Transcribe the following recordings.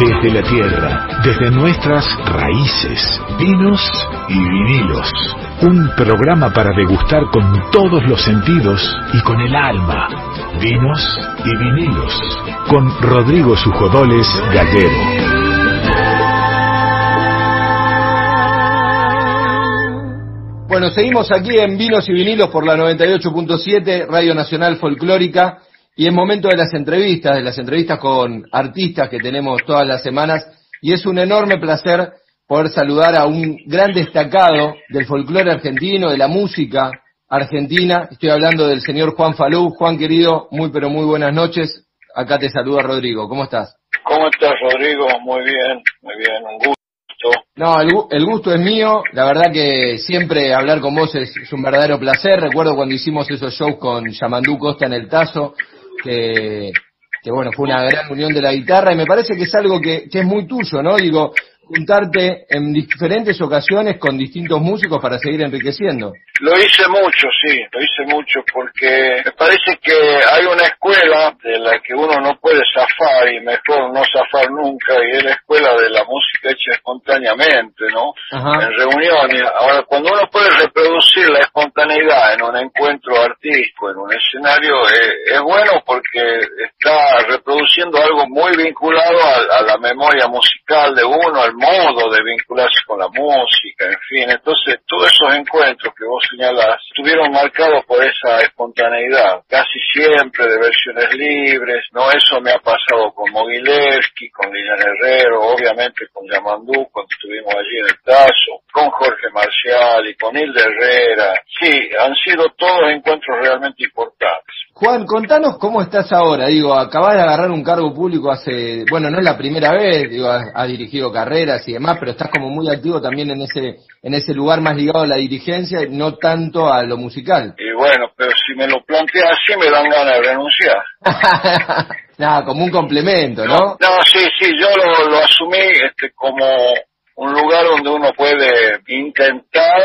Desde la tierra, desde nuestras raíces, vinos y vinilos. Un programa para degustar con todos los sentidos y con el alma. Vinos y vinilos. Con Rodrigo Sujodoles Gallego. Bueno, seguimos aquí en Vinos y Vinilos por la 98.7, Radio Nacional Folclórica, y es momento de las entrevistas, de las entrevistas con artistas que tenemos todas las semanas, y es un enorme placer poder saludar a un gran destacado del folclore argentino, de la música argentina. Estoy hablando del señor Juan Falú. Juan querido, muy pero muy buenas noches. Acá te saluda Rodrigo. ¿Cómo estás? ¿Cómo estás, Rodrigo? Muy bien, muy bien, un gusto. No, el, gusto es mío. La verdad que siempre hablar con vos es, un verdadero placer. Recuerdo cuando hicimos esos shows con Yamandú Costa en el Tazo, que, que bueno, fue una gran unión de la guitarra y me parece que es algo que, que es muy tuyo, ¿no? Digo, juntarte en diferentes ocasiones con distintos músicos para seguir enriqueciendo. Lo hice mucho, sí, lo hice mucho porque me parece que hay una escuela de la que uno no puede zafar y mejor no zafar nunca y es la escuela de la música hecha espontáneamente, ¿no? En reuniones. Ahora, cuando uno puede reproducir la espontaneidad en un encuentro artístico, en un escenario, eh, es bueno porque está reproduciendo algo muy vinculado a, a la memoria musical de uno, al modo de vincularse con la música, en fin. Entonces, todos esos encuentros que vos señalás estuvieron marcados por esa espontaneidad, casi siempre de versiones libres, ¿no? Eso me ha pasado con Mogilevsky, con Lilian Herrero, obviamente con Yamandú, cuando estuvimos allí en el Tazo, con Jorge Marcial y con Hilde Herrera. Sí, han sido todos encuentros realmente importantes. Juan, contanos cómo estás ahora. Digo, acabas de agarrar un cargo público hace, bueno, no es la primera vez, digo, has dirigido carreras y demás, pero estás como muy activo también en ese en ese lugar más ligado a la dirigencia, y no tanto a lo musical. Y bueno, pero si me lo planteas así me dan ganas de renunciar. Nada, como un complemento, ¿no? No, sí, sí, yo lo, lo asumí este como un lugar donde uno puede intentar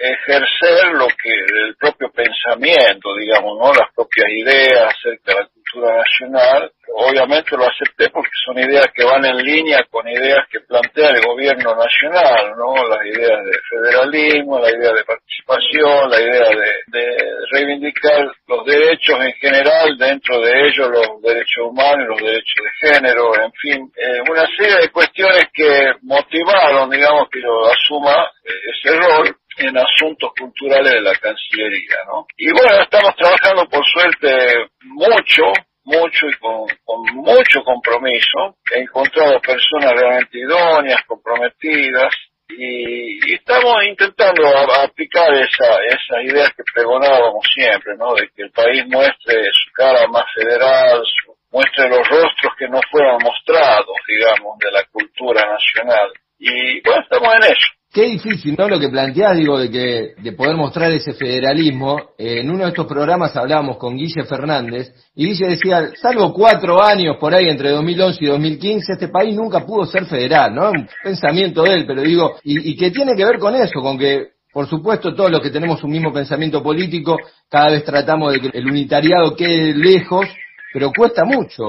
ejercer lo que el propio pensamiento, digamos, ¿no? Las propias ideas acerca de la cultura nacional obviamente lo acepté porque son ideas que van en línea con ideas que plantea el gobierno nacional, ¿no? Las ideas de federalismo, la idea de participación, la idea de, reivindicar los derechos en general, dentro de ellos los derechos humanos, los derechos de género, en fin, eh, una serie de cuestiones que motivaron, digamos, que yo asuma eh, ese rol en asuntos culturales de la Cancillería, ¿no? Y bueno, estamos trabajando por suerte mucho, mucho y con, mucho compromiso. He encontrado personas realmente idóneas, comprometidas, y, estamos intentando aplicar esa, esas ideas que pregonábamos siempre, ¿no? De que el país muestre su cara más federal, muestre los rostros que no fueron mostrados, digamos, de la cultura nacional. Y bueno, estamos en eso. Qué difícil, ¿no? Lo que planteás, digo, de que de poder mostrar ese federalismo. en uno de estos programas hablábamos con Guille Fernández y Guille decía, salvo cuatro años por ahí entre 2011 y 2015, este país nunca pudo ser federal, ¿no? Un pensamiento de él, pero digo, y, y que tiene que ver con eso, con que, por supuesto, todos los que tenemos un mismo pensamiento político, cada vez tratamos de que el unitariado quede lejos, pero cuesta mucho,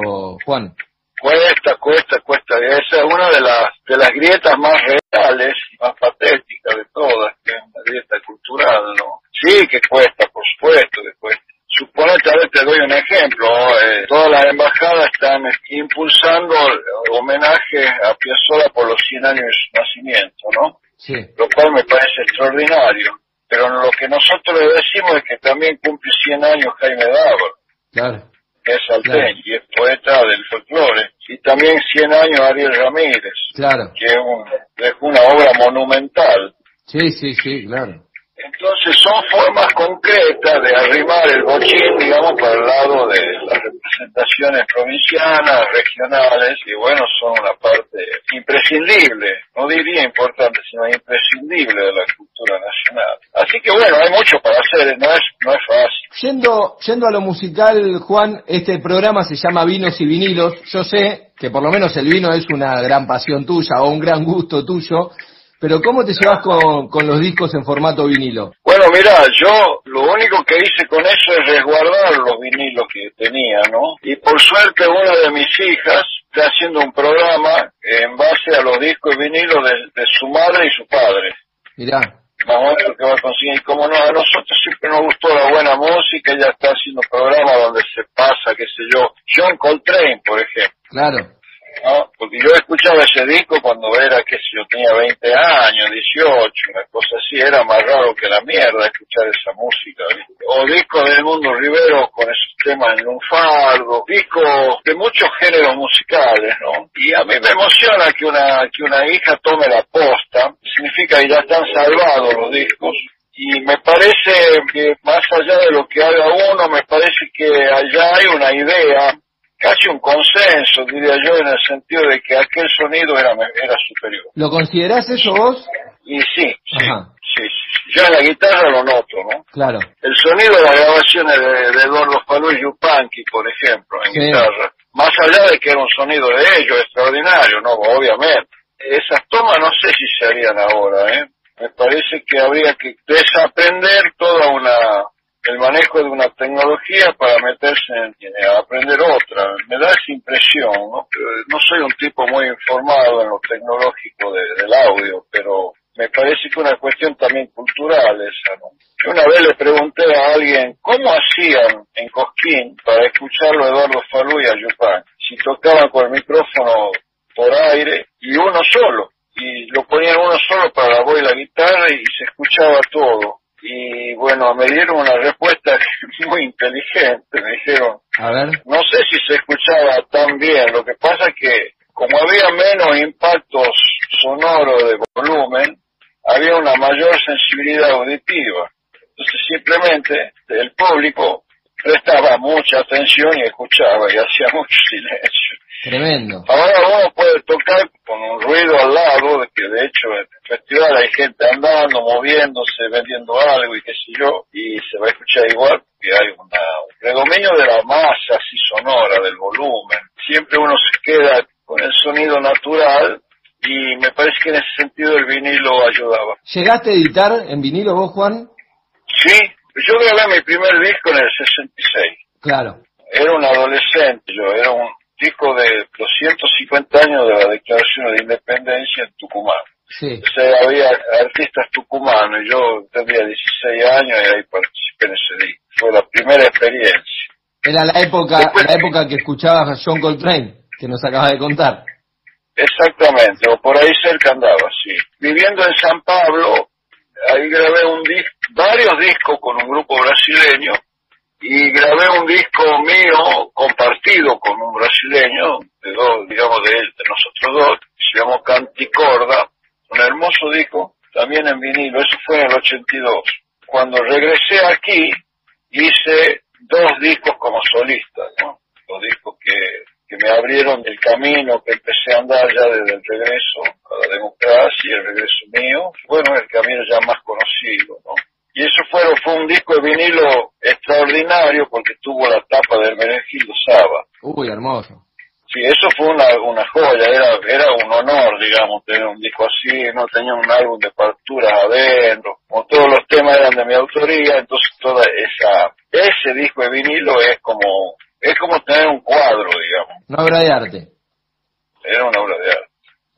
Juan. Cuesta, cuesta, cuesta. Esa es una de las, de las grietas más reales más patéticas de todas, que es una grieta cultural, ¿no? Sí que cuesta, por supuesto que cuesta. Suponete, a ver, te doy un ejemplo. Eh, todas las embajadas están impulsando homenaje a Piazzolla por los 100 años de su nacimiento, ¿no? Sí. Lo cual me parece extraordinario. Pero lo que nosotros le decimos es que también cumple 100 años Jaime Dávalo. Claro. Es salteño y es poeta del folclore y también 100 años Ariel Ramírez, claro. que es, un, es una obra monumental. Sí, sí, sí, claro. Entonces son formas concretas de arrimar el bochín, digamos, para el lado de las representaciones provincianas, regionales, y bueno, son una parte imprescindible, no diría importante, sino imprescindible de la cultura nacional. Así que bueno, hay mucho para hacer, no es, no es fácil. Yendo, yendo a lo musical, Juan, este programa se llama Vinos y Vinilos. Yo sé que por lo menos el vino es una gran pasión tuya o un gran gusto tuyo. Pero ¿cómo te llevas con, con los discos en formato vinilo? Bueno, mira, yo lo único que hice con eso es resguardar los vinilos que tenía, ¿no? Y por suerte una de mis hijas está haciendo un programa en base a los discos de vinilo de, su madre y su padre. Mirá. Ver lo que va a conseguir. Y como no, a nosotros siempre nos gustó la buena música, ella está haciendo programas donde se pasa, qué sé yo, John Coltrane, por ejemplo. Claro. ¿No? Porque yo escuchaba ese disco cuando era, que yo tenía 20 años, 18, una cosa así, era más raro que la mierda escuchar esa música. O discos del mundo Rivero con esos temas en un fardo, discos de muchos géneros musicales, ¿no? Y a mí me emociona que una, que una hija tome la posta, significa que ya están salvados los discos, y me parece que más allá de lo que haga uno, me parece que allá hay una idea casi un consenso, diría yo, en el sentido de que aquel sonido era, era superior. ¿Lo considerás eso vos? Y sí, sí, sí, Yo en la guitarra lo noto, ¿no? Claro. El sonido de las grabaciones de, Eduardo Falú y Yupanqui, por ejemplo, en guitarra, más allá de que era un sonido de ellos extraordinario, ¿no? Obviamente. Esas tomas no sé si se harían ahora, ¿eh? Me parece que habría que desaprender toda una el manejo de una tecnología para meterse en, a aprender otra. Me da esa impresión, ¿no? no soy un tipo muy informado en lo tecnológico del audio, pero me parece que una cuestión también cultural esa, ¿no? Yo una vez le pregunté a alguien cómo hacían en Cosquín para escucharlo a Eduardo Falú y a Yupan, si tocaban con el micrófono por aire y uno solo, y lo ponían uno solo para la voz y la guitarra y se escuchaba todo y bueno, me dieron una respuesta muy inteligente, me dijeron, a ver. no sé si se escuchaba tan bien, lo que pasa es que como había menos impactos sonoros de volumen, había una mayor sensibilidad auditiva. Entonces simplemente el público prestaba mucha atención y escuchaba y hacía mucho silencio. Tremendo. Ahora uno puede tocar con un ruido al lado, de que de hecho en el festival hay gente andando, moviéndose, vendiendo algo y qué sé yo, y se va a escuchar igual que hay una, un predominio de la masa así sonora, del volumen. Siempre uno se queda con el sonido natural y me parece que en ese sentido el vinilo ayudaba. ¿Llegaste a editar en vinilo vos, Juan? Sí, yo grabé mi primer disco en el 66. Claro. Era un adolescente, yo era un disco de 250 años de la Declaración de Independencia en Tucumán. Sí. O sea, había artistas tucumanos y yo tenía 16 años y ahí participé en ese disco. Fue la primera experiencia. Era la época, la época que escuchabas a John Coltrane, que nos acabas de contar. Exactamente, o por ahí cerca andaba, sí. Viviendo en San Pablo, ahí grabé un disco, varios discos con un grupo brasileño y grabé un disco mío compartido con un brasileño, de dos, digamos, de, de nosotros dos, se llamó Canticorda, un hermoso disco, también en vinilo, eso fue en el 82. Cuando regresé aquí, hice dos discos como solista, ¿no? Los discos que, que me abrieron el camino que empecé a andar ya desde el regreso a la democracia y el regreso mío, bueno, el camino ya más conocido, ¿no? Y eso fue, fue un disco de vinilo extraordinario porque tuvo la tapa del Merengido Saba. Uy, hermoso. Sí, eso fue una, una joya, era, era un honor, digamos, tener un disco así, no tenía un álbum de partitura adentro, como todos los temas eran de mi autoría, entonces toda esa, ese disco de vinilo es como, es como tener un cuadro, digamos. Una obra de arte. Era una obra de arte.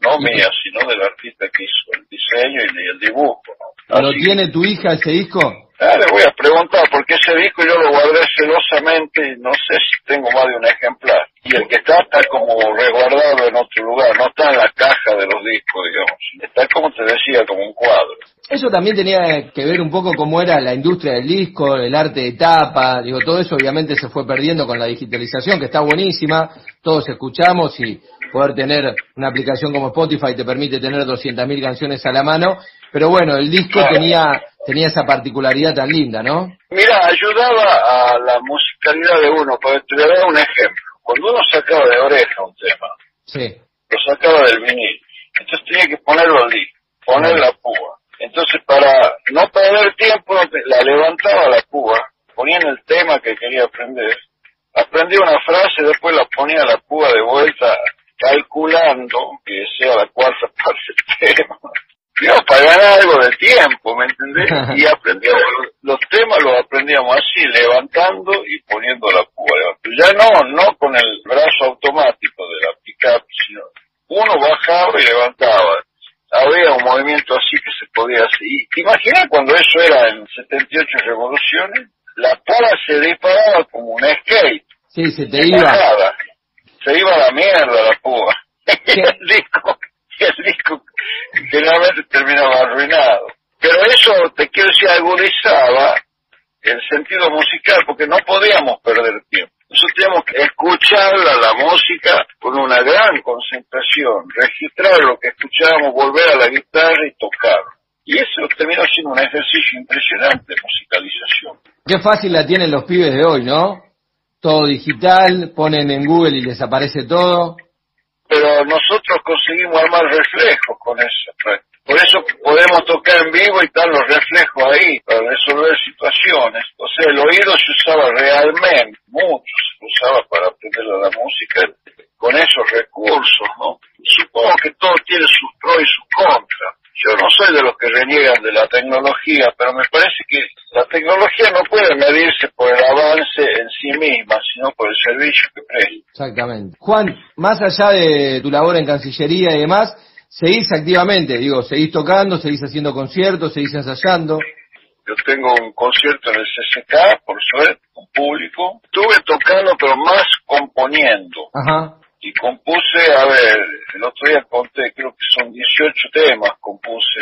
No mía, sino del artista que hizo el diseño y el dibujo, ¿Lo tiene tu hija ese disco? Ah, le voy a preguntar, porque ese disco yo lo guardé celosamente y no sé si tengo más de un ejemplar. Y el que está está como resguardado en otro lugar, no está en la caja de los discos, digamos. Está como te decía, como un cuadro. Eso también tenía que ver un poco cómo era la industria del disco, el arte de tapa, digo, todo eso obviamente se fue perdiendo con la digitalización, que está buenísima, todos escuchamos y poder tener una aplicación como Spotify te permite tener 200.000 canciones a la mano, pero bueno, el disco tenía tenía esa particularidad tan linda, ¿no? Mira, ayudaba a la musicalidad de uno, para te voy un ejemplo. Cuando uno sacaba de oreja un tema, sí. lo sacaba del vinil, entonces tenía que ponerlo al disco, poner la púa. Entonces, para no perder tiempo, la levantaba la púa, ponía en el tema que quería aprender, aprendía una frase, después la ponía la púa de vuelta, que sea la cuarta parte del tema digamos, para ganar algo de tiempo, ¿me entendés? Y aprendíamos, los temas los aprendíamos así, levantando y poniendo la púa. Ya no, no con el brazo automático de la pickup, sino uno bajaba y levantaba. Había un movimiento así que se podía hacer. Y imagina cuando eso era en 78 revoluciones, la pala se disparaba como un skate. Sí, se te iba. Se iba a la mierda la púa. el disco, el disco generalmente terminaba arruinado. Pero eso, te quiero decir, agudizaba el sentido musical porque no podíamos perder tiempo. Nosotros teníamos que escuchar la, música con una gran concentración, registrar lo que escuchábamos, volver a la guitarra y tocar. Y eso terminó siendo un ejercicio impresionante de musicalización. Qué fácil la tienen los pibes de hoy, ¿no? Todo digital, ponen en Google y les aparece todo. Pero nosotros conseguimos armar reflejos con eso. Por eso podemos tocar en vivo y están los reflejos ahí para resolver situaciones. O sea, el oído se usaba realmente, mucho se usaba para aprender la música con esos recursos, ¿no? Supongo que todo tiene sus pros y sus contras. Yo no soy de los que reniegan de la tecnología, pero me parece que la tecnología no puede medirse por el avance en sí misma, sino por el servicio que presta. Exactamente. Juan, más allá de tu labor en Cancillería y demás, seguís activamente, digo, seguís tocando, seguís haciendo conciertos, seguís ensayando. Yo tengo un concierto en el CCK, por suerte, con público. Estuve tocando, pero más componiendo. Ajá. Y compuse, a ver, el otro día conté, creo que son 18 temas compuse,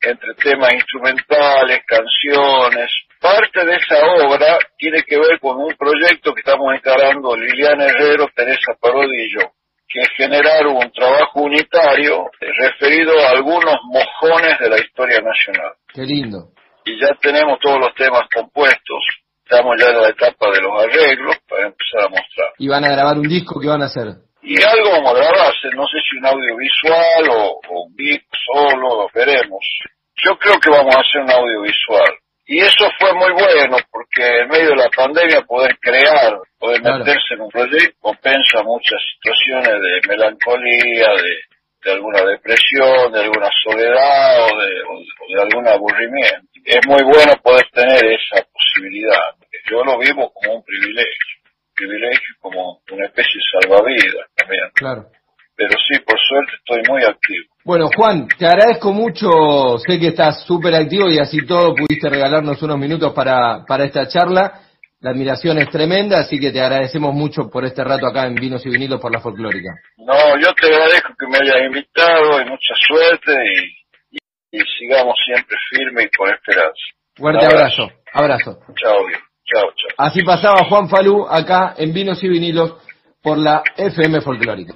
entre temas instrumentales, canciones. Parte de esa obra tiene que ver con un proyecto que estamos encarando Liliana Herrero, Teresa Parodi y yo que es generar un trabajo unitario referido a algunos mojones de la historia nacional. Qué lindo. Y ya tenemos todos los temas compuestos, estamos ya en la etapa de los arreglos para empezar a mostrar. ¿Y van a grabar un disco? ¿Qué van a hacer? Y algo vamos a grabarse, no sé si un audiovisual o, o un beat solo, lo veremos. Yo creo que vamos a hacer un audiovisual. Y eso fue muy bueno, porque en medio de la pandemia poder crear, poder meterse en un proyecto, compensa muchas situaciones de melancolía, de, alguna depresión, de alguna soledad o de, algún aburrimiento. Es muy bueno poder tener esa posibilidad. Yo lo vivo como un privilegio, privilegio como una especie de salvavidas también. Claro. Pero sí, por suerte estoy muy activo. Bueno, Juan, te agradezco mucho, sé que estás súper activo y así todo pudiste regalarnos unos minutos para, para esta charla. La admiración es tremenda, así que te agradecemos mucho por este rato acá en Vinos y Vinilos por la folclórica. No, yo te agradezco que me hayas invitado y mucha suerte y, sigamos siempre firmes y con esperanza. Fuerte abrazo. abrazo. Chao, chao, chao. Así pasaba Juan Falú acá en Vinos y Vinilos por la FM Folclórica.